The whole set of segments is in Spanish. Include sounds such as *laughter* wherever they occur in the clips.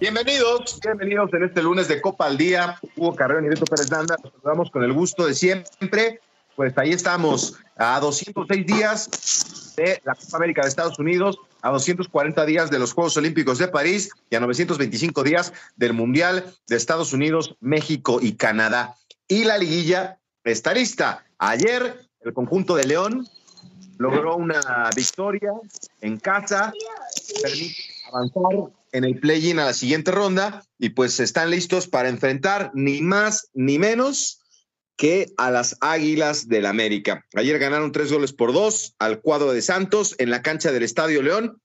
Bienvenidos, bienvenidos en este lunes de Copa al Día. Hugo Carreón y Beto Pérez Landa, nos saludamos con el gusto de siempre. Pues ahí estamos, a 206 días de la Copa América de Estados Unidos, a 240 días de los Juegos Olímpicos de París y a 925 días del Mundial de Estados Unidos, México y Canadá. Y la liguilla está lista. Ayer el conjunto de León logró una victoria en casa, permite avanzar en el play-in a la siguiente ronda y pues están listos para enfrentar ni más ni menos que a las Águilas del América. Ayer ganaron tres goles por dos al cuadro de Santos en la cancha del Estadio León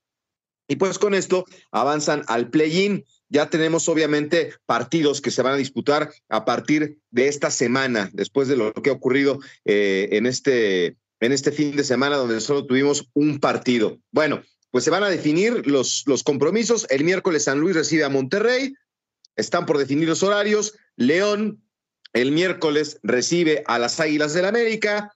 y pues con esto avanzan al play-in. Ya tenemos obviamente partidos que se van a disputar a partir de esta semana, después de lo que ha ocurrido eh, en, este, en este fin de semana donde solo tuvimos un partido. Bueno, pues se van a definir los, los compromisos. El miércoles San Luis recibe a Monterrey, están por definir los horarios. León el miércoles recibe a las Águilas del América.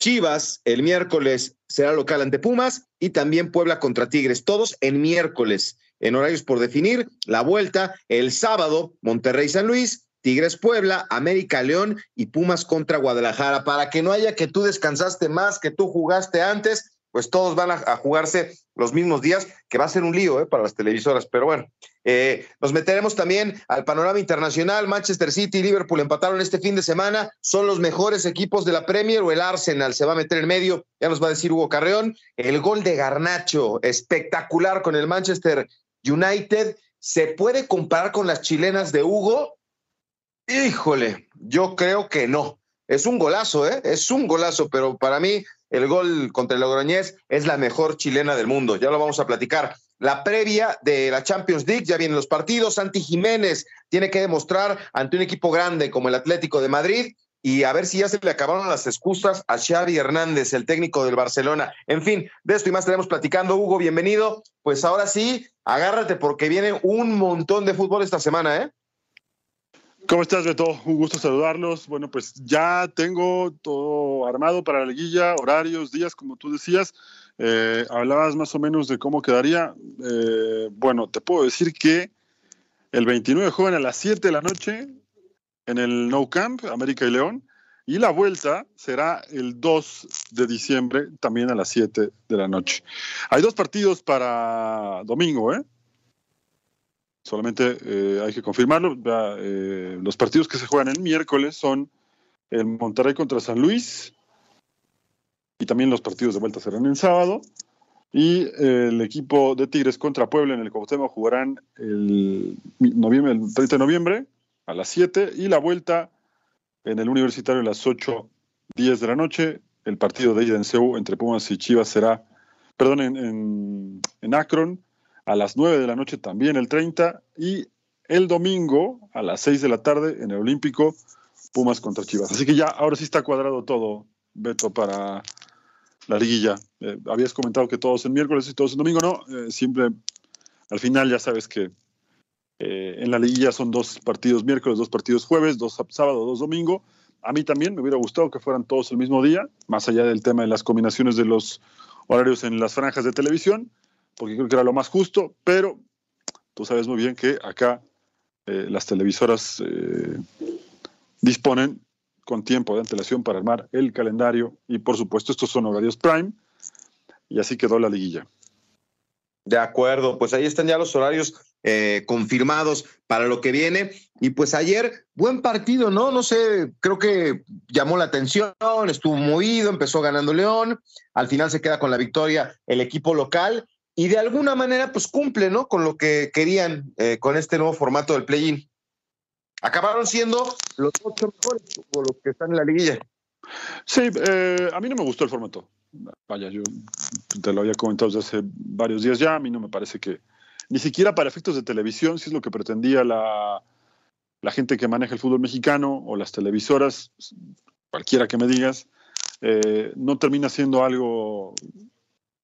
Chivas el miércoles será local ante Pumas y también Puebla contra Tigres, todos en miércoles, en horarios por definir. La vuelta el sábado, Monterrey San Luis, Tigres Puebla, América León y Pumas contra Guadalajara, para que no haya que tú descansaste más, que tú jugaste antes pues todos van a, jugarse los mismos días, que va a ser un lío ¿eh? para las televisoras. Pero bueno, eh, nos meteremos también al panorama internacional. Manchester City y Liverpool empataron este fin de semana. Son los mejores equipos de la Premier o el Arsenal se va a meter en medio. Ya nos va a decir Hugo Carreón. El gol de Garnacho, espectacular con el Manchester United. ¿Se puede comparar con las chilenas de Hugo? Híjole, yo creo que no. Es un golazo, ¿eh? Es un golazo, pero para mí el gol contra el Logroñés es la mejor chilena del mundo. Ya lo vamos a platicar. La previa de la Champions League, ya vienen los partidos. Santi Jiménez tiene que demostrar ante un equipo grande como el Atlético de Madrid y a ver si ya se le acabaron las excusas a Xavi Hernández, el técnico del Barcelona. En fin, de esto y más estaremos platicando. Hugo, bienvenido. Pues ahora sí, agárrate porque viene un montón de fútbol esta semana, ¿eh? ¿Cómo estás, Beto? Un gusto saludarlos. Bueno, pues ya tengo todo armado para la liguilla, horarios, días, como tú decías. Eh, hablabas más o menos de cómo quedaría. Eh, bueno, te puedo decir que el 29 juegan a las 7 de la noche en el No Camp, América y León. Y la vuelta será el 2 de diciembre, también a las 7 de la noche. Hay dos partidos para domingo, ¿eh? Solamente eh, hay que confirmarlo. Eh, los partidos que se juegan el miércoles son el Monterrey contra San Luis y también los partidos de vuelta serán el sábado. Y eh, el equipo de Tigres contra Puebla en el Cuauhtémoc jugarán el, el 30 de noviembre a las 7 y la vuelta en el Universitario a las 8, 10 de la noche. El partido de ida en CEU entre Pumas y Chivas será, perdón, en Akron a las 9 de la noche también el 30 y el domingo a las 6 de la tarde en el Olímpico Pumas contra Chivas. Así que ya ahora sí está cuadrado todo, Beto, para la liguilla. Eh, habías comentado que todos el miércoles y todos el domingo, no, eh, siempre al final ya sabes que eh, en la liguilla son dos partidos miércoles, dos partidos jueves, dos sábado, dos domingo. A mí también me hubiera gustado que fueran todos el mismo día, más allá del tema de las combinaciones de los horarios en las franjas de televisión porque creo que era lo más justo, pero tú sabes muy bien que acá eh, las televisoras eh, disponen con tiempo de antelación para armar el calendario y por supuesto estos son horarios prime y así quedó la liguilla. De acuerdo, pues ahí están ya los horarios eh, confirmados para lo que viene. Y pues ayer, buen partido, ¿no? No sé, creo que llamó la atención, estuvo movido, empezó ganando León, al final se queda con la victoria el equipo local y de alguna manera pues cumple, ¿no? Con lo que querían eh, con este nuevo formato del play-in. Acabaron siendo los ocho mejores, o los que están en la liguilla. Sí, eh, a mí no me gustó el formato. Vaya, yo te lo había comentado desde hace varios días ya, a mí no me parece que, ni siquiera para efectos de televisión, si es lo que pretendía la, la gente que maneja el fútbol mexicano o las televisoras, cualquiera que me digas, eh, no termina siendo algo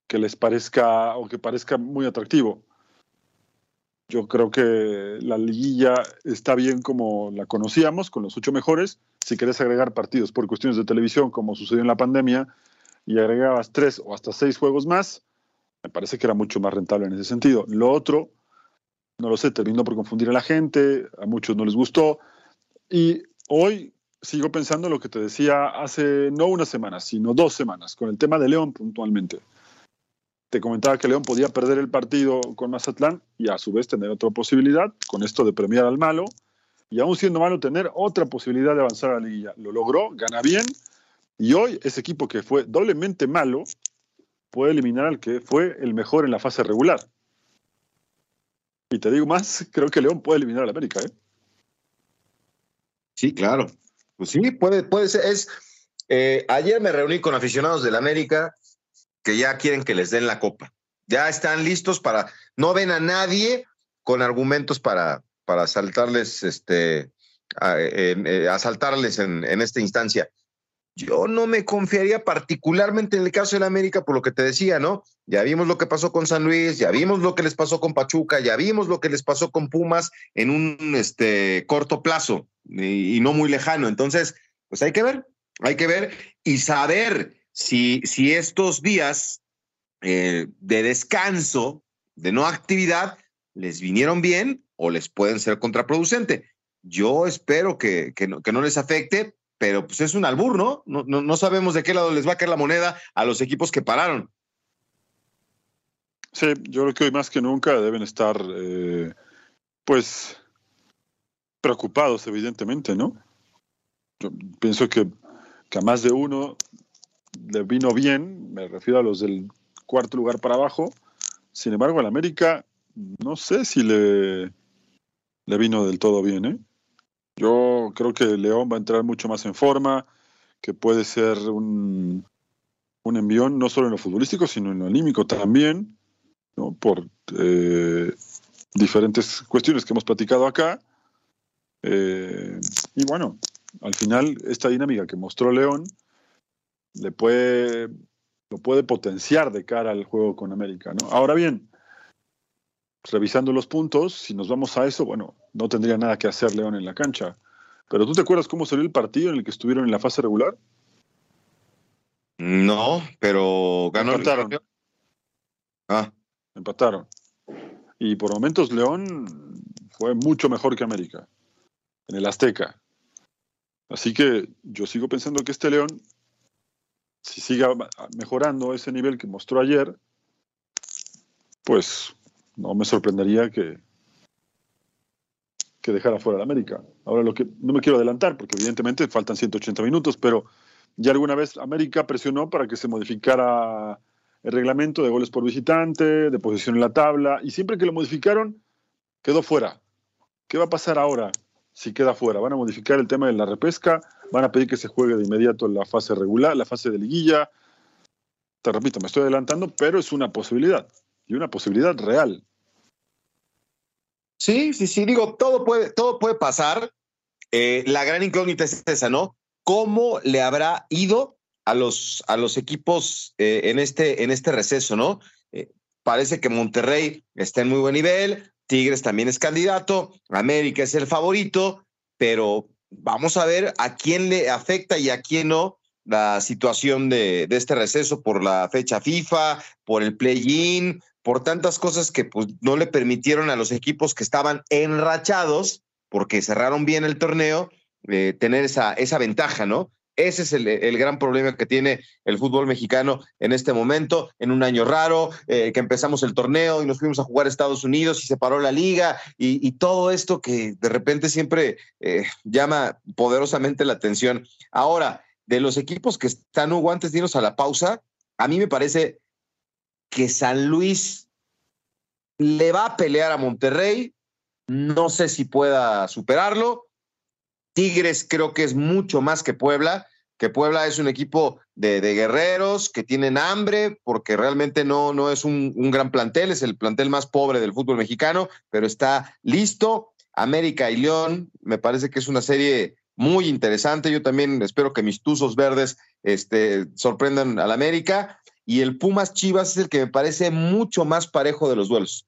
que les parezca o que parezca muy atractivo. Yo creo que la liguilla está bien como la conocíamos, con los ocho mejores. Si querés agregar partidos por cuestiones de televisión, como sucedió en la pandemia, y agregabas tres o hasta seis juegos más, me parece que era mucho más rentable en ese sentido. Lo otro, no lo sé, terminó por confundir a la gente, a muchos no les gustó. Y hoy sigo pensando lo que te decía hace no una semana, sino dos semanas, con el tema de León puntualmente te comentaba que León podía perder el partido con Mazatlán y a su vez tener otra posibilidad con esto de premiar al malo y aún siendo malo tener otra posibilidad de avanzar a la liguilla. Lo logró, gana bien y hoy ese equipo que fue doblemente malo puede eliminar al que fue el mejor en la fase regular. Y te digo más, creo que León puede eliminar al América. ¿eh? Sí, claro. Pues sí, puede, puede ser. Eh, ayer me reuní con aficionados del América que ya quieren que les den la copa. Ya están listos para, no ven a nadie con argumentos para, para asaltarles, este, eh, asaltarles en, en esta instancia. Yo no me confiaría particularmente en el caso de la América por lo que te decía, ¿no? Ya vimos lo que pasó con San Luis, ya vimos lo que les pasó con Pachuca, ya vimos lo que les pasó con Pumas en un este, corto plazo y, y no muy lejano. Entonces, pues hay que ver, hay que ver y saber si, si estos días eh, de descanso, de no actividad, les vinieron bien o les pueden ser contraproducente. Yo espero que, que, no, que no les afecte, pero pues es un albur, ¿no? No, ¿no? sabemos de qué lado les va a caer la moneda a los equipos que pararon. Sí, yo creo que hoy más que nunca deben estar, eh, pues, preocupados, evidentemente, ¿no? Yo pienso que, que a más de uno le vino bien, me refiero a los del cuarto lugar para abajo. Sin embargo, al América no sé si le, le vino del todo bien. ¿eh? Yo creo que León va a entrar mucho más en forma, que puede ser un, un envión no solo en lo futbolístico, sino en lo anímico también, ¿no? por eh, diferentes cuestiones que hemos platicado acá. Eh, y bueno, al final esta dinámica que mostró León le puede, lo puede potenciar de cara al juego con América. ¿no? Ahora bien, revisando los puntos, si nos vamos a eso, bueno, no tendría nada que hacer León en la cancha. Pero ¿tú te acuerdas cómo salió el partido en el que estuvieron en la fase regular? No, pero ganó. Empataron. Ah. Empataron. Y por momentos León fue mucho mejor que América en el Azteca. Así que yo sigo pensando que este León si siga mejorando ese nivel que mostró ayer, pues no me sorprendería que, que dejara fuera la América. Ahora lo que no me quiero adelantar, porque evidentemente faltan 180 minutos, pero ya alguna vez América presionó para que se modificara el reglamento de goles por visitante, de posición en la tabla, y siempre que lo modificaron, quedó fuera. ¿Qué va a pasar ahora si queda fuera? ¿Van a modificar el tema de la repesca? Van a pedir que se juegue de inmediato la fase regular, la fase de liguilla. Te repito, me estoy adelantando, pero es una posibilidad y una posibilidad real. Sí, sí, sí, digo, todo puede, todo puede pasar. Eh, la gran incógnita es esa, ¿no? ¿Cómo le habrá ido a los, a los equipos eh, en, este, en este receso, ¿no? Eh, parece que Monterrey está en muy buen nivel, Tigres también es candidato, América es el favorito, pero vamos a ver a quién le afecta y a quién no la situación de, este receso por la fecha FIFA, por el play-in, por tantas cosas que pues, no le permitieron a los equipos que estaban enrachados, porque cerraron bien el torneo, eh, tener esa, esa ventaja, ¿no? Ese es el, gran problema que tiene el fútbol mexicano en este momento, en un año raro, eh, que empezamos el torneo y nos fuimos a jugar a Estados Unidos y se paró la liga y, todo esto que de repente siempre eh, llama poderosamente la atención. Ahora, de los equipos que están, Hugo, antes de irnos a la pausa, a mí me parece que San Luis le va a pelear a Monterrey, no sé si pueda superarlo. Tigres creo que es mucho más que Puebla, que Puebla es un equipo de, guerreros que tienen hambre, porque realmente no, no es un, un, gran plantel, es el plantel más pobre del fútbol mexicano, pero está listo. América y León, me parece que es una serie muy interesante. Yo también espero que mis tuzos verdes este, sorprendan al América. Y el Pumas Chivas es el que me parece mucho más parejo de los duelos.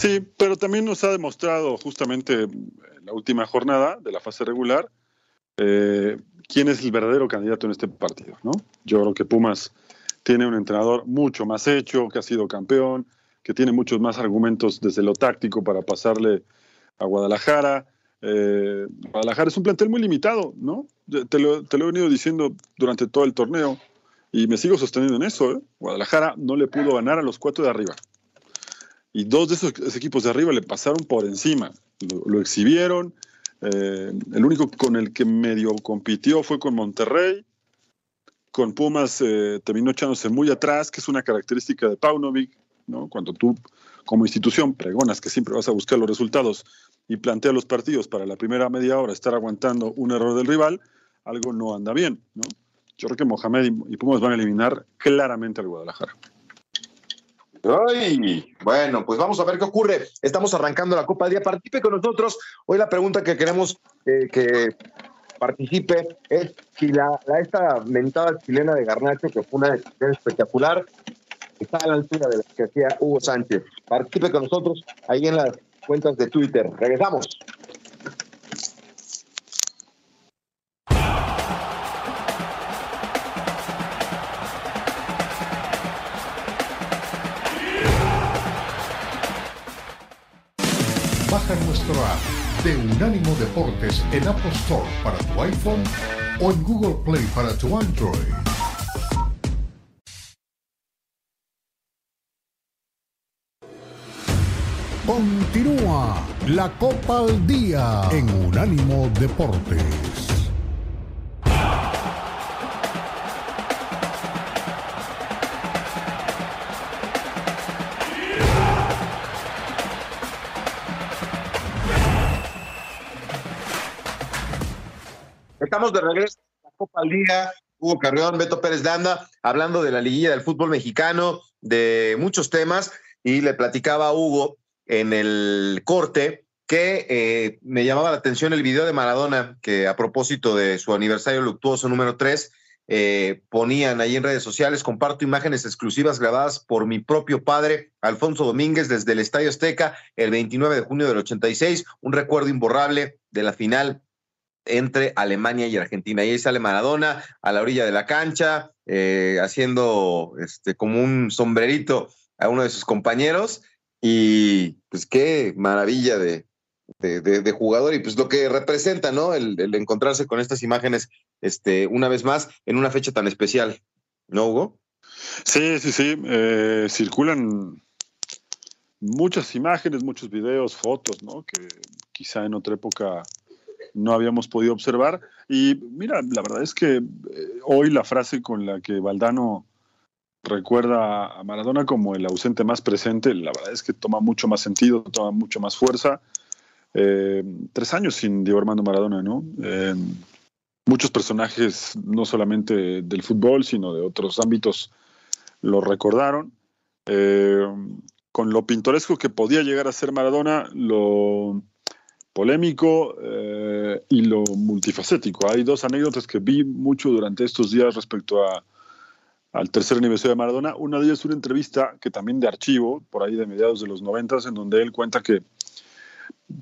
Sí, pero también nos ha demostrado justamente en la última jornada de la fase regular eh, quién es el verdadero candidato en este partido. ¿no? Yo creo que Pumas tiene un entrenador mucho más hecho, que ha sido campeón, que tiene muchos más argumentos desde lo táctico para pasarle a Guadalajara. Eh, Guadalajara es un plantel muy limitado, ¿no? Te lo, te lo, he venido diciendo durante todo el torneo y me sigo sosteniendo en eso. ¿eh? Guadalajara no le pudo ganar a los cuatro de arriba. Y dos de esos equipos de arriba le pasaron por encima. Lo, exhibieron. Eh, el único con el que medio compitió fue con Monterrey. Con Pumas eh, terminó echándose muy atrás, que es una característica de Paunovic. ¿no? Cuando tú, como institución, pregonas que siempre vas a buscar los resultados y planteas los partidos para la primera media hora estar aguantando un error del rival, algo no anda bien. ¿no? Yo creo que Mohamed y Pumas van a eliminar claramente al Guadalajara. Ay, bueno, pues vamos a ver qué ocurre. Estamos arrancando la Copa del Día. Participe con nosotros. Hoy la pregunta que queremos eh, que participe es si la, esta mentada chilena de Garnacho, que fue una decisión espectacular, está a la altura de la que hacía Hugo Sánchez. Participe con nosotros ahí en las cuentas de Twitter. Regresamos. En Apple Store para tu iPhone o en Google Play para tu Android. Continúa la Copa al Día en Unánimo Deportes. Estamos de regreso a la Copa al Día. Hugo Carrión, Beto Pérez Landa, hablando de la liguilla del fútbol mexicano, de muchos temas, y le platicaba a Hugo en el corte que eh, me llamaba la atención el video de Maradona, que a propósito de su aniversario luctuoso número 3, eh, ponían ahí en redes sociales, comparto imágenes exclusivas grabadas por mi propio padre, Alfonso Domínguez, desde el Estadio Azteca, el 29 de junio del 86, un recuerdo imborrable de la final entre Alemania y Argentina. Y ahí sale Maradona a la orilla de la cancha, eh, haciendo este, como un sombrerito a uno de sus compañeros. Y pues qué maravilla de, de, jugador y pues lo que representa, ¿no? El, encontrarse con estas imágenes este, una vez más en una fecha tan especial, ¿no, Hugo? Sí, sí, sí. Eh, circulan muchas imágenes, muchos videos, fotos, ¿no? Que quizá en otra época no habíamos podido observar. Y mira, la verdad es que eh, hoy la frase con la que Valdano recuerda a Maradona como el ausente más presente, la verdad es que toma mucho más sentido, toma mucho más fuerza. Eh, tres años sin Diego Armando Maradona, ¿no? Eh, muchos personajes, no solamente del fútbol, sino de otros ámbitos, lo recordaron. con lo pintoresco que podía llegar a ser Maradona, lo polémico eh, y lo multifacético. Hay dos anécdotas que vi mucho durante estos días respecto a, al tercer aniversario de Maradona. Una de ellas es una entrevista que también de archivo, por ahí de mediados de los noventas, en donde él cuenta que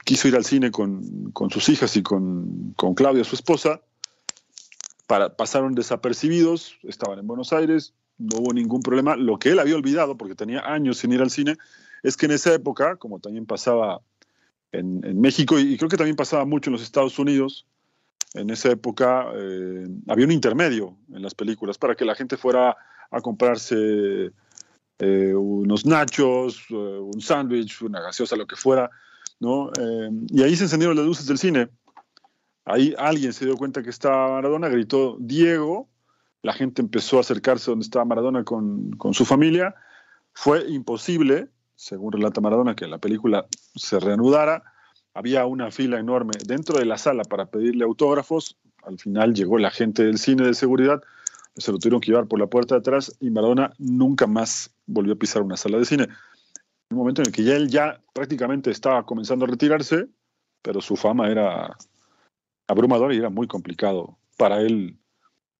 quiso ir al cine con, con sus hijas y con, con, Claudia, su esposa. Para, pasaron desapercibidos, estaban en Buenos Aires, no hubo ningún problema. Lo que él había olvidado, porque tenía años sin ir al cine, es que en esa época, como también pasaba en, México y, creo que también pasaba mucho en los Estados Unidos. En esa época eh, había un intermedio en las películas para que la gente fuera a comprarse eh, unos nachos, eh, un sándwich, una gaseosa, lo que fuera, ¿no? y ahí se encendieron las luces del cine. Ahí alguien se dio cuenta que estaba Maradona, gritó Diego, la gente empezó a acercarse donde estaba Maradona con, con su familia, Fue imposible, según relata Maradona, que la película se reanudara. Había una fila enorme dentro de la sala para pedirle autógrafos. Al final llegó la gente del cine de seguridad, se lo tuvieron que llevar por la puerta de atrás y Maradona nunca más volvió a pisar una sala de cine. Un momento en el que ya él ya prácticamente estaba comenzando a retirarse, pero su fama era abrumadora y era muy complicado para él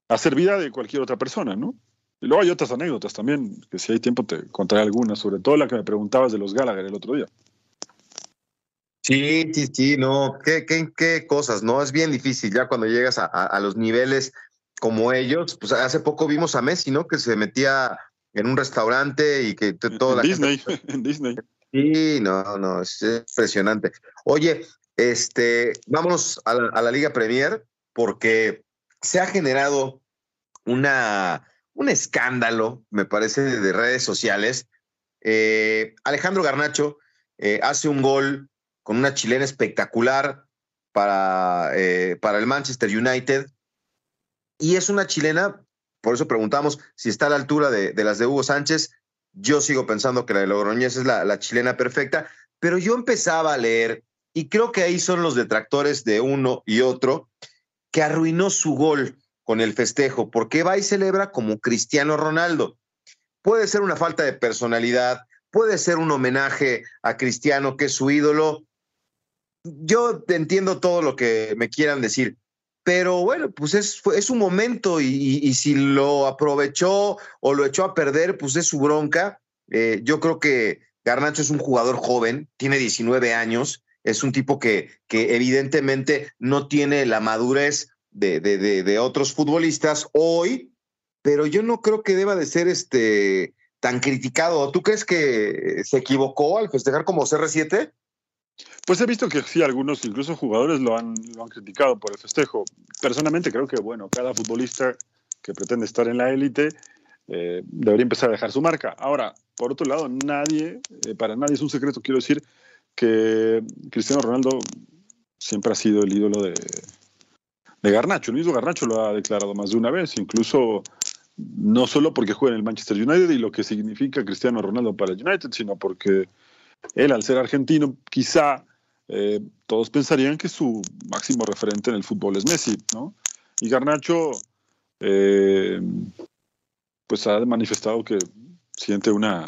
hacer vida de cualquier otra persona, ¿no? Y luego hay otras anécdotas también, que si hay tiempo te contaré algunas, sobre todo la que me preguntabas de los Gallagher el otro día. Sí, sí, sí, no, qué, qué, qué cosas, ¿no? Es bien difícil ya cuando llegas a, a, los niveles como ellos. Pues hace poco vimos a Messi, ¿no? Que se metía en un restaurante y que todo en Disney, *laughs* en Disney. Sí, no, no, es impresionante. Oye, este, a la, a la Liga Premier porque se ha generado una un escándalo, me parece, de redes sociales. Eh, Alejandro Garnacho eh, hace un gol con una chilena espectacular para, eh, para el Manchester United. Y es una chilena, por eso preguntamos si está a la altura de, las de Hugo Sánchez. Yo sigo pensando que la de Logroñez es la, la chilena perfecta, pero yo empezaba a leer, y creo que ahí son los detractores de uno y otro, que arruinó su gol con el festejo, porque va y celebra como Cristiano Ronaldo. Puede ser una falta de personalidad, puede ser un homenaje a Cristiano, que es su ídolo. Yo entiendo todo lo que me quieran decir, pero bueno, pues es, es su momento y, si lo aprovechó o lo echó a perder, pues es su bronca. Eh, yo creo que Garnacho es un jugador joven, tiene 19 años, es un tipo que evidentemente no tiene la madurez de, de, otros futbolistas hoy, pero yo no creo que deba de ser este tan criticado. ¿Tú crees que se equivocó al festejar como CR7? Pues he visto que sí, algunos, incluso jugadores, lo han, lo han criticado por el festejo. Personalmente creo que, bueno, cada futbolista que pretende estar en la élite eh, debería empezar a dejar su marca. Ahora, por otro lado, nadie, eh, para nadie es un secreto, quiero decir, que Cristiano Ronaldo siempre ha sido el ídolo de, de Garnacho. El mismo Garnacho lo ha declarado más de una vez, incluso no solo porque juega en el Manchester United y lo que significa Cristiano Ronaldo para el United, sino porque él, al ser argentino, quizá eh, todos pensarían que su máximo referente en el fútbol es Messi, ¿no? Y Garnacho, eh, pues ha manifestado que siente una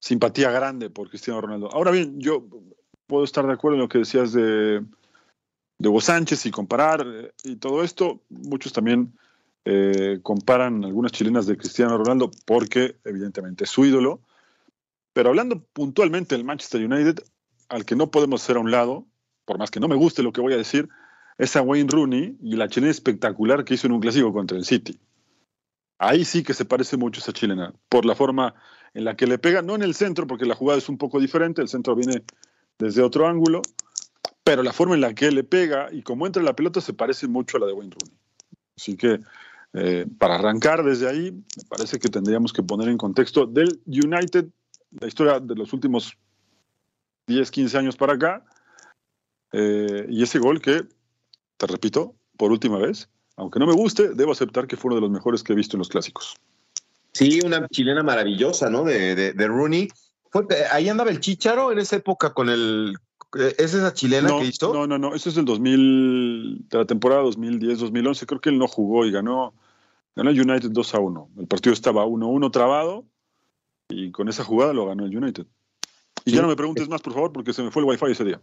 simpatía grande por Cristiano Ronaldo. Ahora bien, yo puedo estar de acuerdo en lo que decías de de Hugo Sánchez y comparar eh, y todo esto, muchos también eh, comparan algunas chilenas de Cristiano Ronaldo porque evidentemente es su ídolo. Pero hablando puntualmente del Manchester United, al que no podemos hacer a un lado, por más que no me guste lo que voy a decir, es a Wayne Rooney y la chilena espectacular que hizo en un clásico contra el City. Ahí sí que se parece mucho esa chilena, por la forma en la que le pega, no en el centro, porque la jugada es un poco diferente, el centro viene desde otro ángulo, pero la forma en la que le pega y cómo entra la pelota se parece mucho a la de Wayne Rooney. Así que eh, para arrancar desde ahí, me parece que tendríamos que poner en contexto del United la historia de los últimos 10, 15 años para acá, eh, y ese gol que, te repito, por última vez, aunque no me guste, debo aceptar que fue uno de los mejores que he visto en los clásicos. Sí, una chilena maravillosa, ¿no? De, Rooney. ahí andaba el Chicharo en esa época con el ¿Es esa chilena que hizo? No, no, no. Eso es del 2000, de la temporada 2010-2011. Creo que él no jugó y ganó, ganó el United 2 a 1. El partido estaba 1-1 trabado y con esa jugada lo ganó el United. Y ya no me preguntes más, por favor, porque se me fue el wifi ese día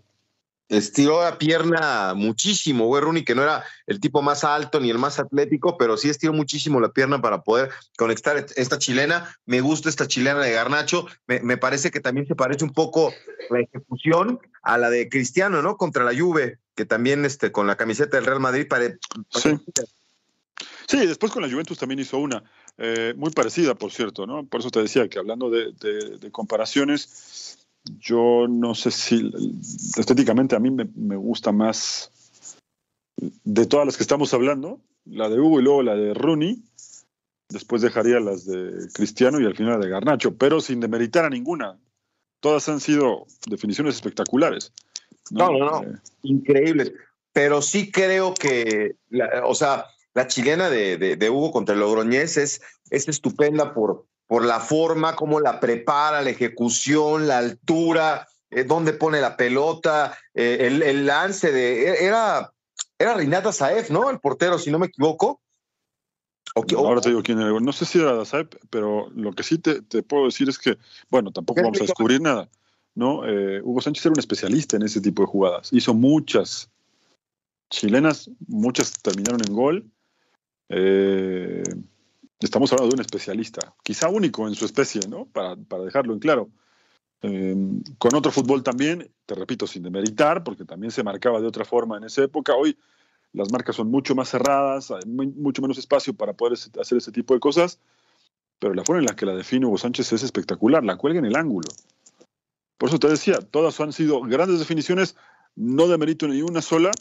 estiró la pierna muchísimo, güey, Rooney, que no era el tipo más alto ni el más atlético, pero sí estiró muchísimo la pierna para poder conectar esta chilena. Me gusta esta chilena de Garnacho. Me, parece que también se parece un poco la ejecución a la de Cristiano, ¿no? Contra la Juve, que también este, con la camiseta del Real Madrid pare, sí. sí. después con la Juventus también hizo una, eh, muy parecida, por cierto, ¿no? Por eso te decía que hablando de, de comparaciones, yo no sé si estéticamente a mí me, gusta más de todas las que estamos hablando, la de Hugo y luego la de Rooney. Después dejaría las de Cristiano y al final la de Garnacho, pero sin demeritar a ninguna. Todas han sido definiciones espectaculares. No, no, no, eh, increíbles. Pero sí creo que, o sea, la chilena de, Hugo contra el Logroñés es, es estupenda por, por la forma, cómo la prepara, la ejecución, la altura, eh, dónde pone la pelota, eh, el, lance de. E, era, era Rinata Saef, ¿no? El portero, si no me equivoco. Ahora te digo quién era. No sé si era Dazaef, pero lo que sí te, puedo decir es que, bueno, tampoco vamos a descubrir nada. ¿no? Eh, Hugo Sánchez era un especialista en ese tipo de jugadas. Hizo muchas chilenas, muchas terminaron en gol. Estamos hablando de un especialista, quizá único en su especie, ¿no? Para, para dejarlo en claro. Eh, con otro fútbol también, te repito, sin demeritar, porque también se marcaba de otra forma en esa época. Hoy las marcas son mucho más cerradas, hay mucho menos espacio para poder hacer ese tipo de cosas, pero la forma en la que la define Hugo Sánchez es espectacular, la cuelga en el ángulo. Por eso te decía, todas han sido grandes definiciones, no de mérito ni una sola,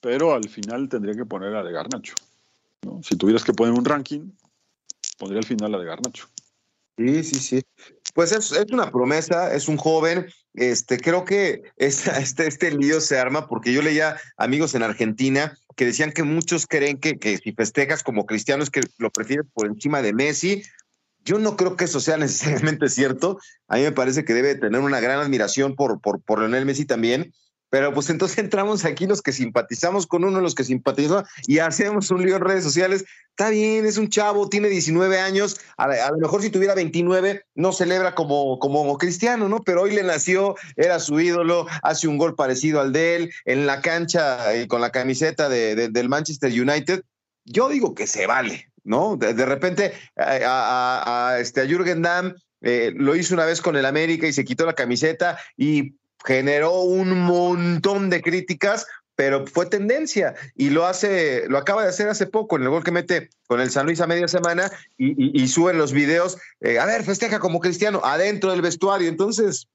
pero al final tendría que poner a de Garnacho. Si tuvieras que poner un ranking, pondría al final la de Garnacho. Sí, sí, sí. Pues es, es, una promesa, es un joven. Este, creo que este, este lío se arma porque yo leía amigos en Argentina que decían que muchos creen que, que si festejas como cristiano es que lo prefieres por encima de Messi. Yo no creo que eso sea *laughs* necesariamente cierto. A mí me parece que debe tener una gran admiración por, por, por Lionel Messi también. Pero pues entonces entramos aquí los que simpatizamos con uno, los que simpatizamos y hacemos un lío en redes sociales. Está bien, es un chavo, tiene 19 años, a, lo mejor si tuviera 29 no celebra como, como cristiano, ¿no? Pero hoy le nació, era su ídolo, hace un gol parecido al de él en la cancha y con la camiseta de, del Manchester United. Yo digo que se vale, ¿no? De, repente a, este, a Jürgen Damm eh, lo hizo una vez con el América y se quitó la camiseta y generó un montón de críticas, pero fue tendencia y lo hace, lo acaba de hacer hace poco en el gol que mete con el San Luis a media semana y, suben los videos, eh, a ver, festeja como cristiano adentro del vestuario. Entonces,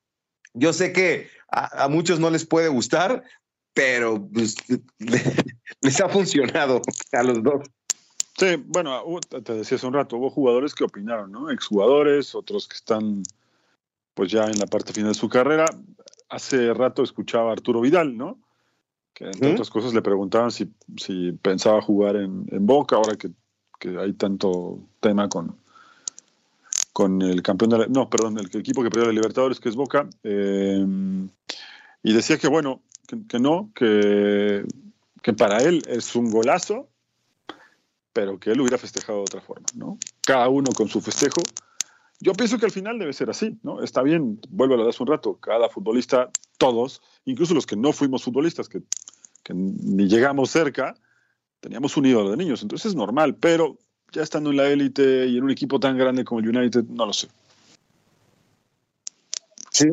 yo sé que a, muchos no les puede gustar, pero pues, *laughs* les ha funcionado a los dos. Sí, bueno, te decía hace un rato, hubo jugadores que opinaron, ¿no? Exjugadores, otros que están pues ya en la parte final de su carrera hace rato escuchaba a Arturo Vidal, ¿no? Que entre otras cosas le preguntaban si, si pensaba jugar en, Boca, ahora que, hay tanto tema con, con el campeón de la, no, perdón, el equipo que perdió la Libertadores, que es Boca, eh, y decía que bueno, que, no, que, que, para él es un golazo, pero que él hubiera festejado de otra forma, ¿no? Cada uno con su festejo, yo pienso que al final debe ser así, ¿no? Está bien, vuelvo a lo de hace un rato, cada futbolista, todos, incluso los que no fuimos futbolistas, que, ni llegamos cerca, teníamos un ídolo de niños, entonces es normal, pero ya estando en la élite y en un equipo tan grande como el United, no lo sé. Sí,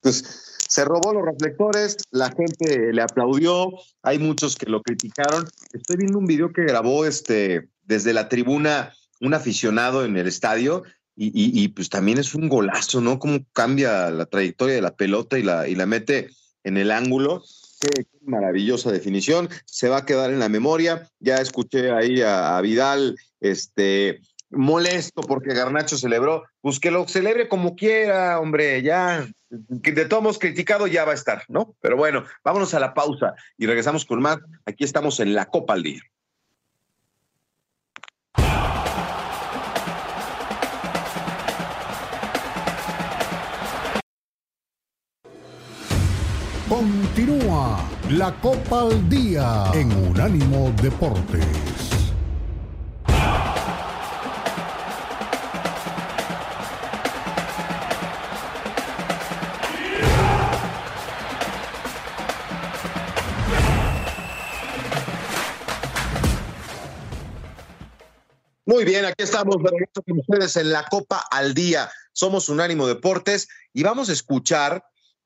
pues se robó los reflectores, la gente le aplaudió, hay muchos que lo criticaron. Estoy viendo un video que grabó este desde la tribuna un aficionado en el estadio y, pues también es un golazo, ¿no? Cómo cambia la trayectoria de la pelota y la, y la mete en el ángulo. Qué, maravillosa definición. Se va a quedar en la memoria. Ya escuché ahí a, Vidal, este, molesto porque Garnacho celebró. Pues que lo celebre como quiera, hombre, ya. Que de todos criticado ya va a estar, ¿no? Pero bueno, vámonos a la pausa y regresamos con más. Aquí estamos en la Copa al Día. Continúa la Copa al Día en Unánimo Deportes. Muy bien, aquí estamos con ustedes en la Copa al Día. Somos Unánimo Deportes y vamos a escuchar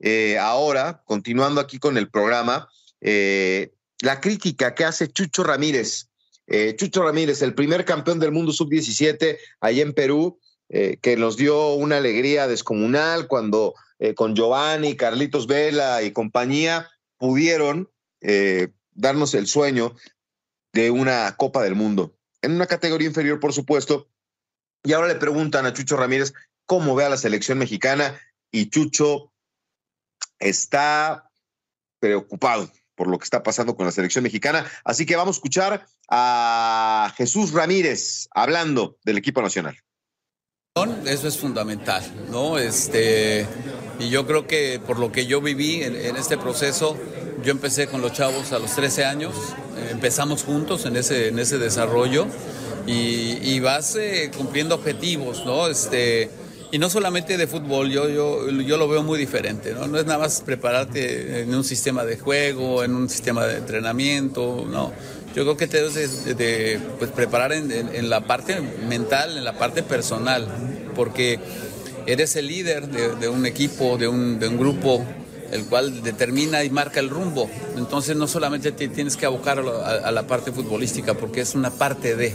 eh, ahora, continuando aquí con el programa, eh, la crítica que hace Chucho Ramírez. Eh, Chucho Ramírez, el primer campeón del mundo sub-17 allá en Perú, que nos dio una alegría descomunal cuando con Giovanni, Carlitos Vela y compañía pudieron darnos el sueño de una Copa del Mundo, en una categoría inferior, por supuesto. Y ahora le preguntan a Chucho Ramírez cómo ve a la selección mexicana y Chucho está preocupado por lo que está pasando con la selección mexicana. Así que vamos a escuchar a Jesús Ramírez hablando del equipo nacional. Eso es fundamental, ¿no? Este, y yo creo que por lo que yo viví en, este proceso, yo empecé con los chavos a los 13 años, empezamos juntos en ese, en ese desarrollo y, vas eh, cumpliendo objetivos, ¿no? Este, y no solamente de fútbol, yo, yo, yo lo veo muy diferente, ¿no? No es nada más prepararte en un sistema de juego, en un sistema de entrenamiento, ¿no? Yo creo que te debes de, pues, preparar en, la parte mental, en la parte personal, porque eres el líder de, un equipo, de un, grupo, el cual determina y marca el rumbo. Entonces no solamente te tienes que abocar a, la parte futbolística, porque es una parte de.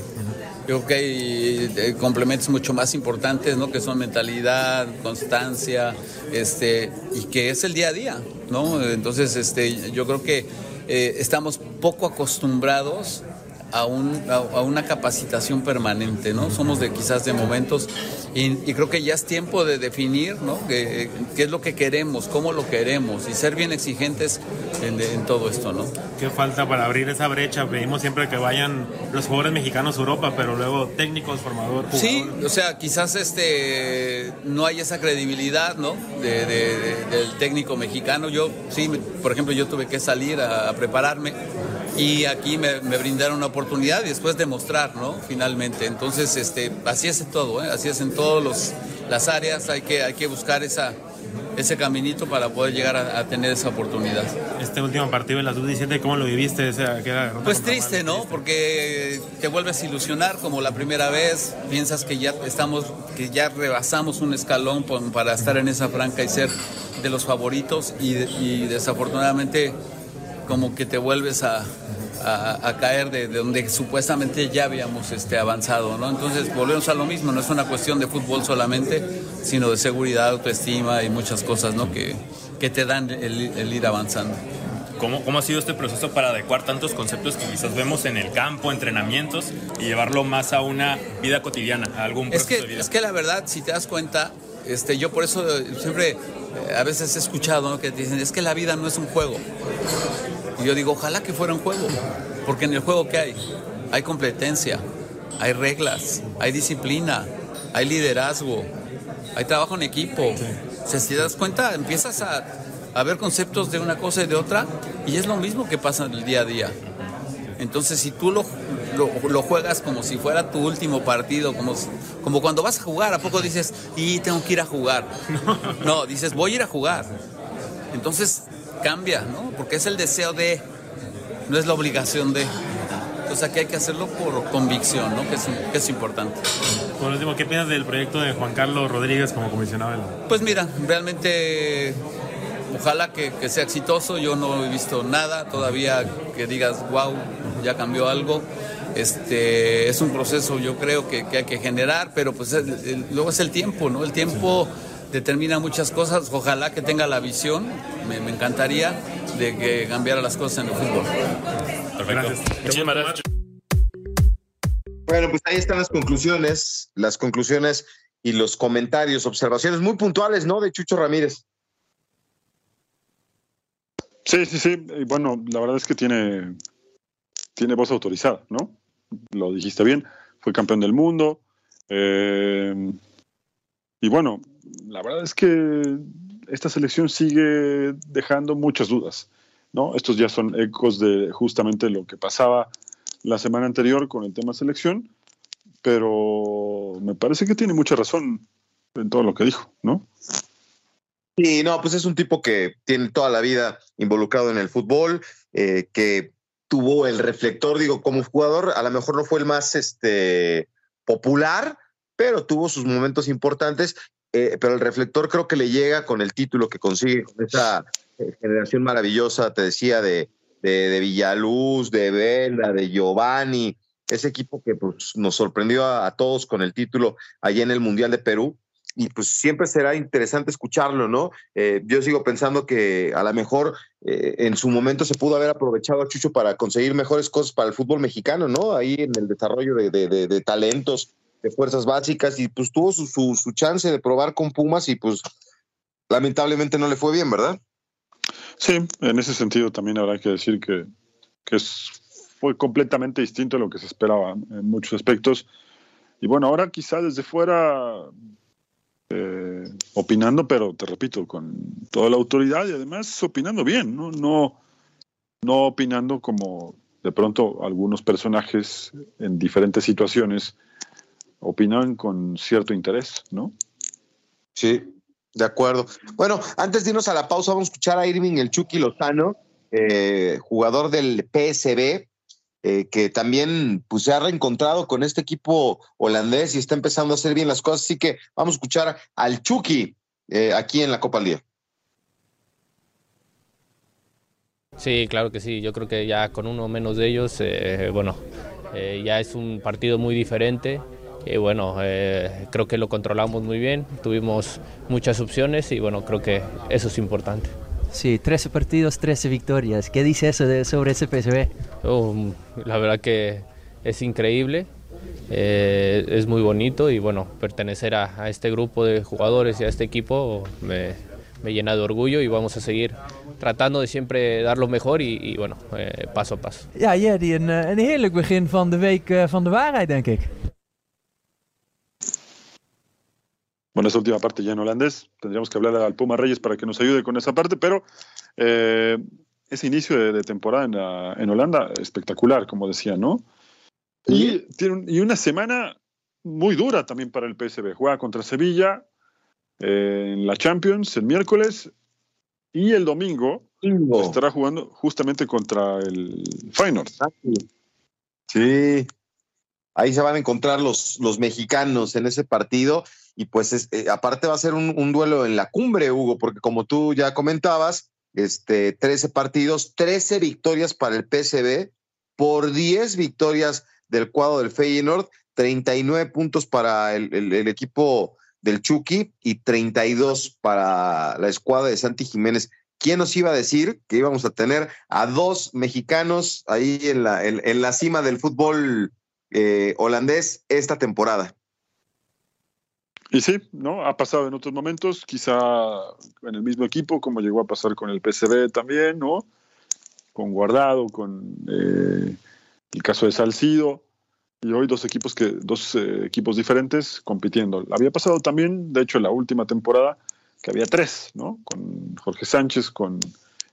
Yo creo que hay eh, complementos mucho más importantes, ¿no? Que son mentalidad, constancia, este, y que es el día a día, ¿no? Entonces, este, yo creo que eh, estamos poco acostumbrados a, un, a, una capacitación permanente, ¿no? Somos de quizás de momentos y, creo que ya es tiempo de definir, ¿no? ¿Qué, es lo que queremos, cómo lo queremos y ser bien exigentes en, todo esto, ¿no? ¿Qué falta para abrir esa brecha? Pedimos siempre que vayan los jugadores mexicanos a Europa, pero luego técnicos, formador, Sí, o sea, quizás este no hay esa credibilidad, ¿no? del técnico mexicano. Yo, sí, por ejemplo, yo tuve que salir a, prepararme y aquí me, brindaron una oportunidad y después demostrar, ¿no? Finalmente. Entonces, este, así es en todo, ¿eh? Así es en todas las áreas, hay que, hay que buscar esa, ese caminito para poder llegar a, tener esa oportunidad. Este último partido en la sub-17, ¿cómo lo viviste? pues triste, ¿no? Porque te vuelves a ilusionar como la primera vez, piensas que ya estamos, que ya rebasamos un escalón para estar en esa franca y ser de los favoritos y, y desafortunadamente como que te vuelves a, a, caer de, donde supuestamente ya habíamos este, avanzado, ¿no? Entonces volvemos a lo mismo, no es una cuestión de fútbol solamente, sino de seguridad, autoestima y muchas cosas, ¿no? Que, que te dan el, ir avanzando. ¿Cómo, ¿Cómo, ha sido este proceso para adecuar tantos conceptos que quizás vemos en el campo, entrenamientos, y llevarlo más a una vida cotidiana, a algún es que, de vida? Es que la verdad, si te das cuenta, este, yo por eso siempre eh, a veces he escuchado que te dicen, es que la vida no es un juego. Y yo digo, ojalá que fuera un juego, porque en el juego ¿qué hay? Hay competencia, hay reglas, hay disciplina, hay liderazgo, hay trabajo en equipo. si te das cuenta, empiezas a, a ver conceptos de una cosa y de otra, y es lo mismo que pasa en el día a día. Entonces, si tú lo, lo, juegas como si fuera tu último partido, como, como cuando vas a jugar, ¿a poco dices, y tengo que ir a jugar? *laughs* No, dices, voy a ir a jugar. Entonces, cambia, ¿no? Porque es el deseo de, no es la obligación de. Entonces aquí hay que hacerlo por convicción, ¿no? Que es, que es importante. Por último, ¿qué piensas del proyecto de Juan Carlos Rodríguez como comisionado? Pues mira, realmente ojalá que, que, sea exitoso. Yo no he visto nada todavía que digas, wow, ya cambió algo. Este, es un proceso, yo creo que, que hay que generar, pero pues luego es el tiempo, ¿no? El tiempo determina muchas cosas. Ojalá que tenga la visión, me, encantaría, de que cambiara las cosas en el fútbol. Perfecto. Bueno, pues ahí están las conclusiones, las conclusiones y los comentarios, observaciones muy puntuales, ¿no? De Chucho Ramírez. Sí, sí, sí. Bueno, la verdad es que tiene, tiene voz autorizada, ¿no? Lo dijiste bien. Fue campeón del mundo. Eh, y bueno, la verdad es que esta selección sigue dejando muchas dudas. ¿no? Estos ya son ecos de justamente lo que pasaba la semana anterior con el tema selección, pero me parece que tiene mucha razón en todo lo que dijo, ¿no? Sí, no, pues es un tipo que tiene toda la vida involucrado en el fútbol, eh, que tuvo el reflector, digo, como jugador, a lo mejor no fue el más este, popular, pero tuvo sus momentos importantes eh, pero el reflector creo que le llega con el título que consigue, con esa eh, generación maravillosa, te decía, de, de, Villaluz, de Vela, de Giovanni, ese equipo que pues, nos sorprendió a, todos con el título allá en el Mundial de Perú. Y pues siempre será interesante escucharlo, ¿no? Eh, yo sigo pensando que a lo mejor en su momento se pudo haber aprovechado a Chucho para conseguir mejores cosas para el fútbol mexicano, ¿no? Ahí en el desarrollo de, de, de talentos de fuerzas básicas y pues tuvo su, su, chance de probar con Pumas y pues lamentablemente no le fue bien, ¿verdad? Sí, en ese sentido también habrá que decir que, que fue completamente distinto a lo que se esperaba en muchos aspectos. Y bueno, ahora quizá desde fuera eh, opinando, pero te repito, con toda la autoridad y además opinando bien, ¿no? No, no opinando como de pronto algunos personajes en diferentes situaciones opinan con cierto interés, ¿no? Sí, de acuerdo. Bueno, antes de irnos a la pausa, vamos a escuchar a Irving el Chucky Lozano, eh, jugador del PSB, eh, que también pues, se ha reencontrado con este equipo holandés y está empezando a hacer bien las cosas. Así que vamos a escuchar al Chucky eh, aquí en la Copa al Día. Sí, claro que sí. Yo creo que ya con uno menos de ellos, eh, bueno, ya es un partido muy diferente. Y bueno, creo que lo controlamos muy bien, tuvimos muchas opciones y bueno, creo que eso es importante. Sí, 13 partidos, 13 victorias. ¿Qué dice eso de, sobre ese PSV? Oh, la verdad que es increíble, eh, es muy bonito y bueno, pertenecer a, este grupo de jugadores y a este equipo me, llena de orgullo y vamos a seguir tratando de siempre dar lo mejor y, bueno, eh, paso a paso. Ja, Jerry, een, een heerlijk begin van de week eh, van de waarheid, denk ik. Bueno, esa última parte ya en holandés, tendríamos que hablar al Puma Reyes para que nos ayude con esa parte, pero eh, ese inicio de, temporada en, Holanda, espectacular, como decía, ¿no? Y, tiene y una semana muy dura también para el PSV. Juega contra Sevilla eh, en la Champions el miércoles y el domingo estará jugando justamente contra el Feyenoord. Sí, ahí se van a encontrar los, los mexicanos en ese partido y pues eh, aparte va a ser un, duelo en la cumbre, Hugo, porque como tú ya comentabas, este, 13 partidos, 13 victorias para el PSV, por 10 victorias del cuadro del Feyenoord, 39 puntos para el, equipo del Chucky y 32 para la escuadra de Santi Jiménez. ¿Quién nos iba a decir que íbamos a tener a dos mexicanos ahí en la, en, la cima del fútbol eh, holandés esta temporada? Y sí, ¿no? Ha pasado en otros momentos, quizá en el mismo equipo, como llegó a pasar con el PCB también, ¿no? Con Guardado, con eh, el caso de Salcido, y hoy dos equipos que, dos eh, equipos diferentes compitiendo. Había pasado también, de hecho, la última temporada, que había tres, ¿no? Con Jorge Sánchez, con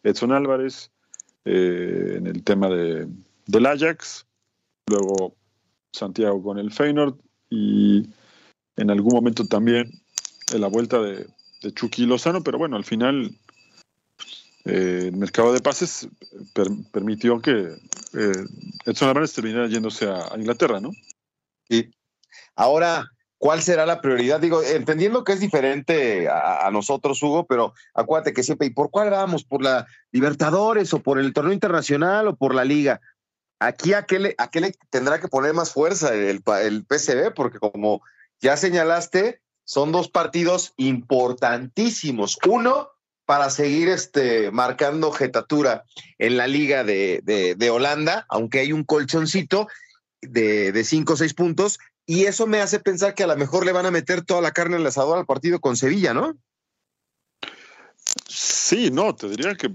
Edson Álvarez, eh, en el tema de, del Ajax, luego Santiago con el Feyenoord y en algún momento también en la vuelta de, Chucky Lozano, pero bueno, al final eh, el mercado de pases permitió que eh, Edson Álvarez terminara yéndose a, Inglaterra, ¿no? Y ahora, ¿cuál será la prioridad? Digo, entendiendo que es diferente a, nosotros, Hugo, pero acuérdate que siempre, ¿y por cuál vamos? ¿Por la Libertadores o por el torneo internacional o por la liga? Aquí, ¿a qué le, tendrá que poner más fuerza el, el PCB? Porque como ya señalaste, son dos partidos importantísimos. Uno, para seguir este, marcando jetatura en la liga de, Holanda, aunque hay un colchoncito de, de cinco o seis puntos, y eso me hace pensar que a lo mejor le van a meter toda la carne en el asador al partido con Sevilla, ¿no? Sí, no, te diría que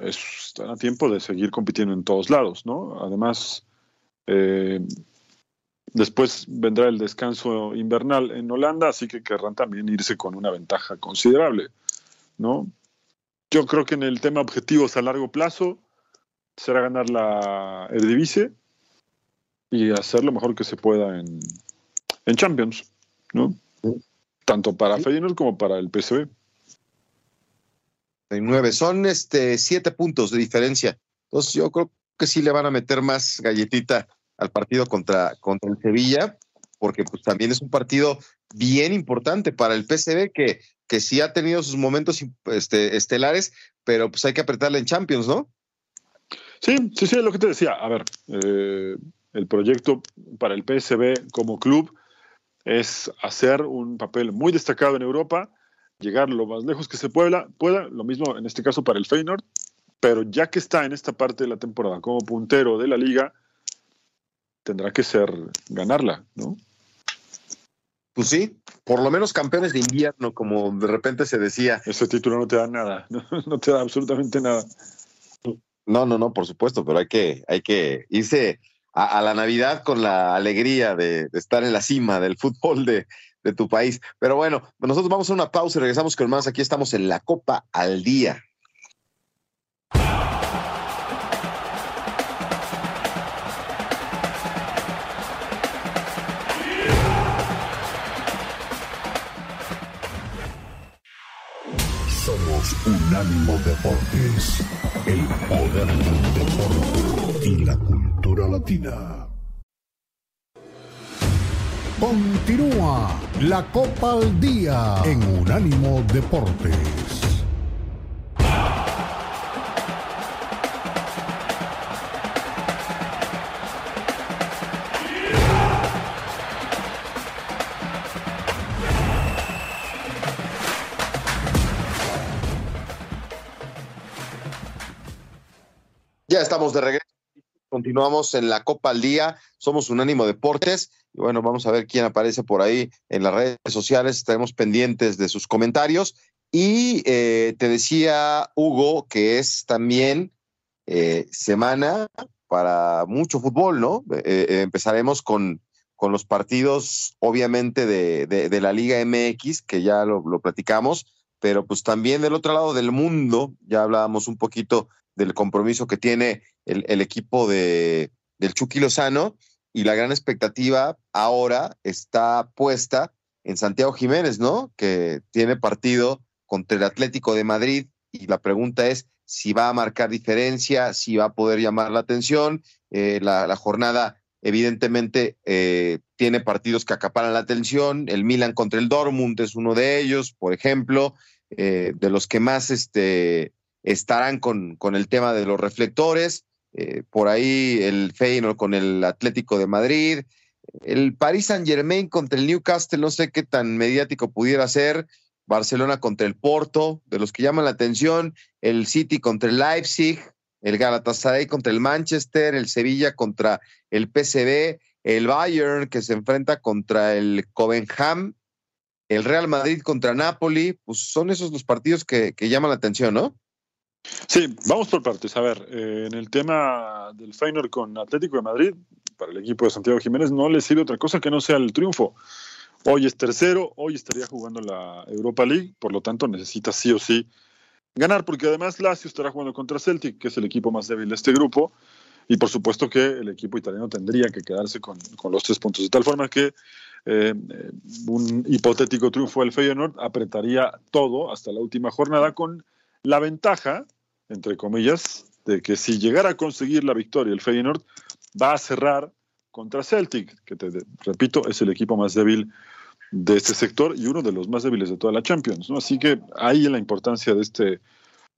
están a tiempo de seguir compitiendo en todos lados, ¿no? Además, eh, Después vendrá el descanso invernal en Holanda, así que querrán también irse con una ventaja considerable, ¿no? Yo creo que en el tema objetivos a largo plazo será ganar la Eredivisie y hacer lo mejor que se pueda en, en Champions, ¿no? Tanto para Feyenoord como para el PSV. Nueve. Son este, siete puntos de diferencia. Entonces yo creo que sí le van a meter más galletita al partido contra, contra el Sevilla, porque pues también es un partido bien importante para el PSV que, que sí ha tenido sus momentos este, estelares, pero pues hay que apretarle en Champions, ¿no? Sí, sí, sí, es lo que te decía. A ver, eh, el proyecto para el PSV como club es hacer un papel muy destacado en Europa, llegar lo más lejos que se pueda, pueda, lo mismo en este caso para el Feyenoord, pero ya que está en esta parte de la temporada como puntero de la liga, tendrá que ser ganarla, ¿no? Pues sí, por lo menos campeones de invierno, como de repente se decía. Ese título no te da nada, *laughs* no, te da absolutamente nada. No, no, no, por supuesto, pero hay que, hay que irse a, la Navidad con la alegría de, estar en la cima del fútbol de, de tu país. Pero bueno, nosotros vamos a una pausa y regresamos con más. Aquí estamos en la Copa al Día. Unánimo Deportes, el poder del deporte y la cultura latina. Continúa la Copa al Día en Unánimo Deportes. Estamos de regreso. Continuamos en la Copa al Día. Somos Unánimo Deportes. Y bueno, vamos a ver quién aparece por ahí en las redes sociales. Estaremos pendientes de sus comentarios. Y eh, te decía, Hugo, que es también eh, semana para mucho fútbol, ¿no? Eh, empezaremos con, con los partidos, obviamente, de, de, la Liga MX, que ya lo, lo platicamos, pero pues también del otro lado del mundo, ya hablábamos un poquito del compromiso que tiene el, equipo de, del Chucky Lozano y la gran expectativa ahora está puesta en Santiago Jiménez, ¿no? Que tiene partido contra el Atlético de Madrid y la pregunta es si va a marcar diferencia, si va a poder llamar la atención. Eh, la, jornada evidentemente eh, tiene partidos que acaparan la atención. El Milan contra el Dortmund es uno de ellos, por ejemplo, eh, de los que más este, estarán con, con el tema de los reflectores. Eh, por ahí el Feyenoord con el Atlético de Madrid, el Paris Saint Germain contra el Newcastle, no sé qué tan mediático pudiera ser, Barcelona contra el Porto, de los que llaman la atención, el City contra el Leipzig, el Galatasaray contra el Manchester, el Sevilla contra el PSV, el Bayern que se enfrenta contra el Covenham, el Real Madrid contra Napoli, pues son esos los partidos que, que llaman la atención, ¿no? Sí, vamos por partes. A ver, eh, en el tema del Feyenoord con Atlético de Madrid, para el equipo de Santiago Jiménez no le sirve otra cosa que no sea el triunfo. Hoy es tercero, hoy estaría jugando la Europa League, por lo tanto necesita sí o sí ganar, porque además Lazio estará jugando contra Celtic, que es el equipo más débil de este grupo, y por supuesto que el equipo italiano tendría que quedarse con, los tres puntos, de tal forma que eh, un hipotético triunfo del Feyenoord apretaría todo hasta la última jornada con la ventaja, entre comillas, de que si llegara a conseguir la victoria el Feyenoord, va a cerrar contra Celtic, que te repito, es el equipo más débil de este sector y uno de los más débiles de toda la Champions. ¿no? Así que ahí la importancia de este,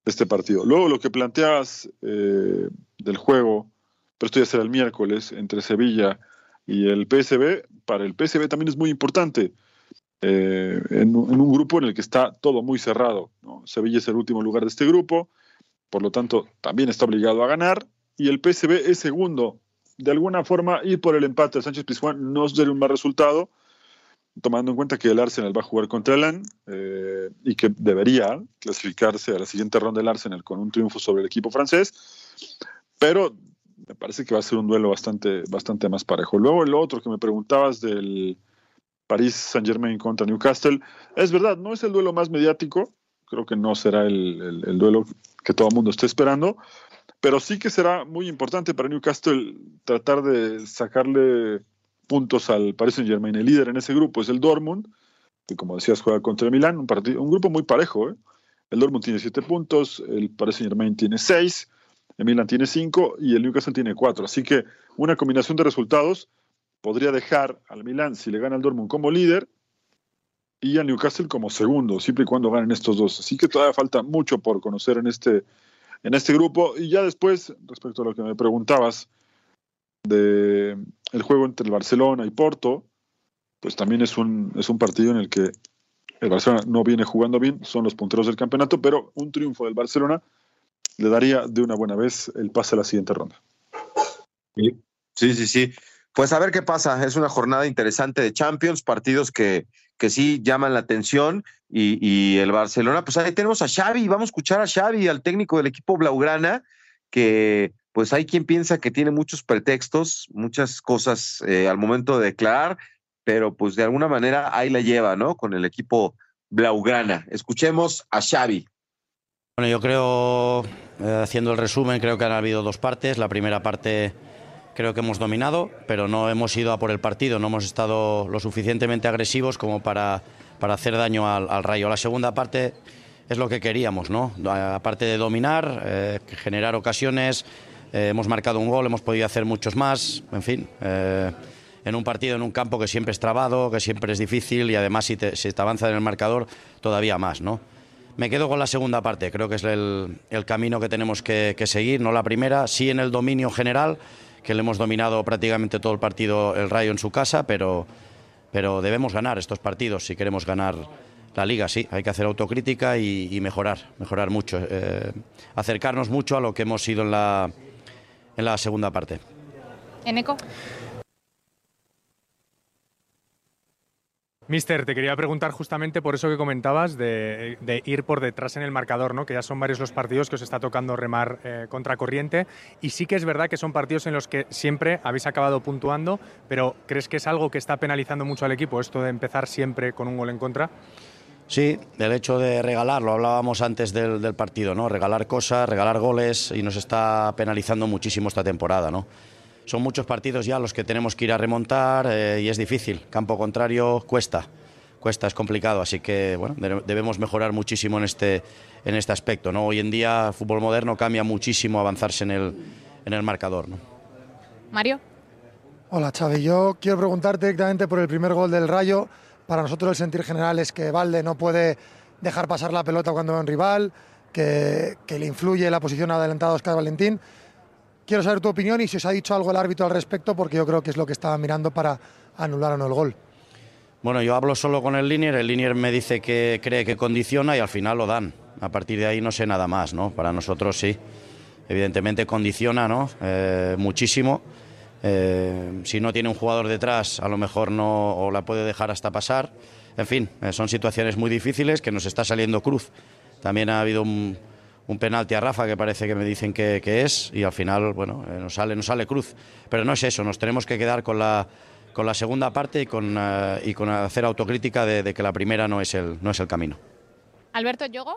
este partido. Luego lo que planteabas eh, del juego, pero esto ya será el miércoles, entre Sevilla y el PSB, para el PSB también es muy importante. Eh, en, un grupo en el que está todo muy cerrado. Sevilla es el último lugar de este grupo, por lo tanto también está obligado a ganar y el PSV es segundo. De alguna forma, ir por el empate de Sánchez Pizjuán no sería un mal resultado, tomando en cuenta que el Arsenal va a jugar contra el eh, y que debería clasificarse a la siguiente ronda del Arsenal con un triunfo sobre el equipo francés, pero me parece que va a ser un duelo bastante, bastante más parejo. Luego el otro que me preguntabas del, París Saint Germain contra Newcastle. Es verdad, no es el duelo más mediático, creo que no será el, duelo que todo el mundo esté esperando, pero sí que será muy importante para Newcastle tratar de sacarle puntos al Paris Saint Germain. El líder en ese grupo es el Dortmund, que como decías juega contra el Milán, un, partido, un grupo muy parejo. ¿eh? El Dortmund tiene siete puntos, el Paris Saint Germain tiene seis, el Milan tiene cinco y el Newcastle tiene cuatro. Así que una combinación de resultados podría dejar al Milan, si le gana al Dortmund, como líder y al Newcastle como segundo, siempre y cuando ganen estos dos. Así que todavía falta mucho por conocer en este, en este grupo. Y ya después, respecto a lo que me preguntabas de el juego entre el Barcelona y Porto, pues también es un, es un partido en el que el Barcelona no viene jugando bien, son los punteros del campeonato, pero un triunfo del Barcelona le daría de una buena vez el pase a la siguiente ronda. Sí, sí, sí. Pues a ver qué pasa. Es una jornada interesante de Champions, partidos que, que sí llaman la atención. Y, el Barcelona, pues ahí tenemos a Xavi. Vamos a escuchar a Xavi, al técnico del equipo Blaugrana, que pues hay quien piensa que tiene muchos pretextos, muchas cosas eh, al momento de declarar, pero pues de alguna manera ahí la lleva, ¿no? Con el equipo Blaugrana. Escuchemos a Xavi. Bueno, yo creo, eh, haciendo el resumen, creo que han habido dos partes. La primera parte creo que hemos dominado, pero no hemos ido a por el partido, no hemos estado lo suficientemente agresivos como para, para hacer daño al, Rayo. La segunda parte es lo que queríamos, ¿no? Aparte de dominar, eh, generar ocasiones, eh, hemos marcado un gol, hemos podido hacer muchos más, en fin. Eh, en un partido, en un campo que siempre es trabado, que siempre es difícil y además si te, te avanza en el marcador, todavía más, ¿no? Me quedo con la segunda parte, creo que es el, camino que tenemos que, que, seguir, no la primera, sí en el dominio general, que le hemos dominado prácticamente todo el partido el Rayo en su casa, pero, pero debemos ganar estos partidos si queremos ganar la liga, sí, hay que hacer autocrítica y, mejorar, mejorar mucho, eh, acercarnos mucho a lo que hemos sido en la, en la segunda parte. Eneco. Mister, te quería preguntar justamente por eso que comentabas de, ir por detrás en el marcador, ¿no? que ya son varios los partidos que os está tocando remar eh, contra corriente y sí que es verdad que son partidos en los que siempre habéis acabado puntuando, pero ¿crees que es algo que está penalizando mucho al equipo esto de empezar siempre con un gol en contra? Sí, el hecho de regalar, lo hablábamos antes del, del partido, ¿no? regalar cosas, regalar goles y nos está penalizando muchísimo esta temporada. ¿no? Son muchos partidos ya los que tenemos que ir a remontar eh, y es difícil. Campo contrario cuesta, cuesta, es complicado, así que bueno, debemos mejorar muchísimo en este, en este aspecto. ¿no? Hoy en día el fútbol moderno cambia muchísimo avanzarse en el, en el marcador. ¿no? Mario. Hola Xavi, yo quiero preguntarte directamente por el primer gol del Rayo. Para nosotros el sentir general es que Valde no puede dejar pasar la pelota cuando va un rival, que, que le influye la posición adelantada de Oscar Valentín. Quiero saber tu opinión y si os ha dicho algo el árbitro al respecto, porque yo creo que es lo que estaba mirando para anular o no el gol. Bueno, yo hablo solo con el Linier, el Linier me dice que cree que condiciona y al final lo dan. A partir de ahí no sé nada más, ¿no? Para nosotros sí. Evidentemente condiciona, ¿no? Eh, muchísimo. Eh, si no tiene un jugador detrás, a lo mejor no o la puede dejar hasta pasar. En fin, eh, son situaciones muy difíciles que nos está saliendo cruz. También ha habido un, un penalti a Rafa que parece que me dicen que, es y al final, bueno, eh, nos sale, nos sale cruz. Pero no es eso, nos tenemos que quedar con la, con la segunda parte y con, eh, y con hacer autocrítica de, que la primera no es el, no es el camino. Alberto Yogo.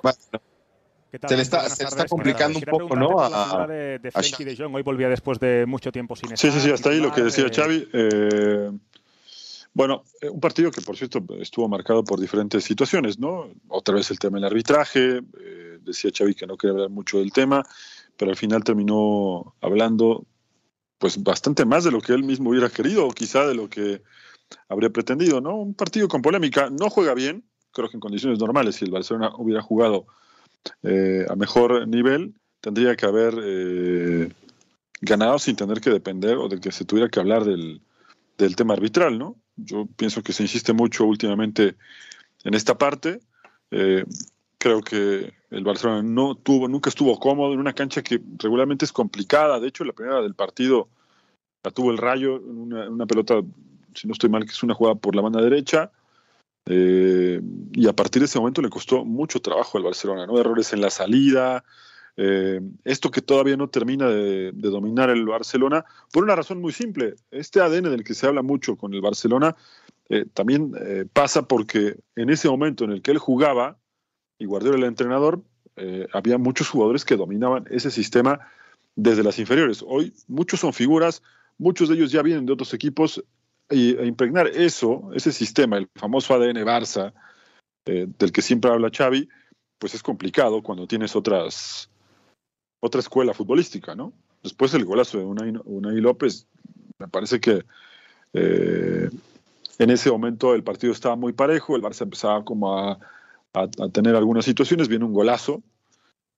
Se le está, se está complicando un poco, ¿no? A, de, de de Jong. Hoy volvía después de mucho tiempo sin estar. Sí, sí, sí, hasta ahí lo que decía eh, Xavi. bueno, un partido que, por cierto, estuvo marcado por diferentes situaciones, ¿no? Otra vez el tema del arbitraje, decía Xavi que no quería hablar mucho del tema, pero al final terminó hablando pues bastante más de lo que él mismo hubiera querido o quizá de lo que habría pretendido, ¿no? Un partido con polémica, no juega bien, creo que en condiciones normales, si el Barcelona hubiera jugado eh, a mejor nivel, tendría que haber eh, ganado sin tener que depender o de que se tuviera que hablar del, del tema arbitral, ¿no? Yo pienso que se insiste mucho últimamente en esta parte. Eh, creo que el Barcelona no tuvo, nunca estuvo cómodo en una cancha que regularmente es complicada. De hecho, la primera del partido la tuvo el Rayo en una, pelota, si no estoy mal, que es una jugada por la banda derecha. Eh, y a partir de ese momento le costó mucho trabajo al Barcelona, ¿no? Errores en la salida. Eh, esto que todavía no termina de, dominar el Barcelona, por una razón muy simple. Este ADN del que se habla mucho con el Barcelona eh, también pasa porque en ese momento en el que él jugaba, y Guardiola el entrenador, eh, había muchos jugadores que dominaban ese sistema desde las inferiores. Hoy muchos son figuras, muchos de ellos ya vienen de otros equipos y, e impregnar eso, ese sistema, el famoso ADN Barça, eh, del que siempre habla Xavi, pues es complicado cuando tienes otras otra escuela futbolística, ¿no? Después el golazo de Unai, López, me parece que eh, en ese momento el partido estaba muy parejo, el Barça empezaba como a a, tener algunas situaciones. Viene un golazo,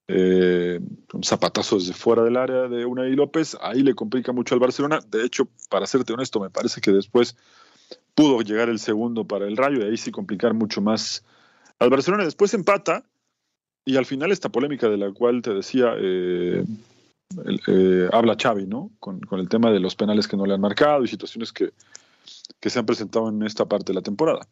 eh, un zapatazo desde fuera del área de Unai López. Ahí le complica mucho al Barcelona. De hecho, para serte honesto, me parece que después pudo llegar el segundo para el Rayo y ahí sí complicar mucho más al Barcelona. Después empata y al final esta polémica de la cual te decía, eh, eh, habla Xavi, ¿no? Con, con, el tema de los penales que no le han marcado y situaciones que, que se han presentado en esta parte de la temporada.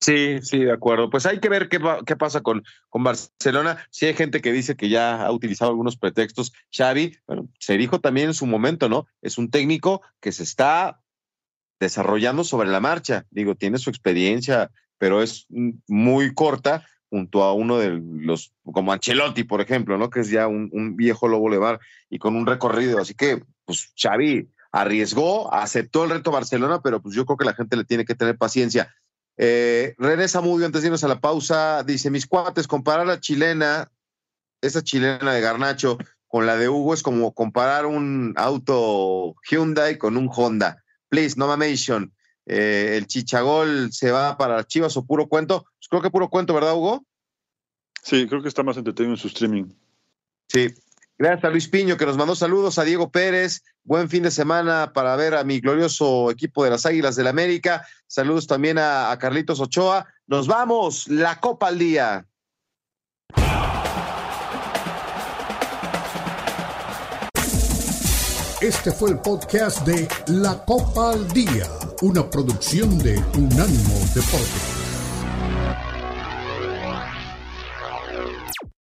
Sí, sí, de acuerdo. Pues hay que ver qué, qué pasa con, con Barcelona. Si hay gente que dice que ya ha utilizado algunos pretextos. Xavi, bueno, se dijo también en su momento, ¿no? Es un técnico que se está desarrollando sobre la marcha. Digo, tiene su experiencia, pero es muy corta junto a uno de los, como Ancelotti, por ejemplo, ¿no? Que es ya un, un viejo lobo levar y con un recorrido. Así que, pues Xavi arriesgó, aceptó el reto Barcelona, pero pues yo creo que la gente le tiene que tener paciencia. Eh, René Zamudio, antes de irnos a la pausa, dice: Mis cuates, comparar la chilena, esa chilena de Garnacho, con la de Hugo es como comparar un auto Hyundai con un Honda. Please, no mamation. Eh, el chichagol se va para Chivas o puro cuento. Pues creo que puro cuento, ¿verdad, Hugo? Sí, creo que está más entretenido en su streaming. Sí. Gracias a Luis Piño que nos mandó saludos, a Diego Pérez, buen fin de semana para ver a mi glorioso equipo de las Águilas del la América. Saludos también a, a Carlitos Ochoa. Nos vamos, la Copa al Día. Este fue el podcast de La Copa al Día, una producción de Unánimo Deportes.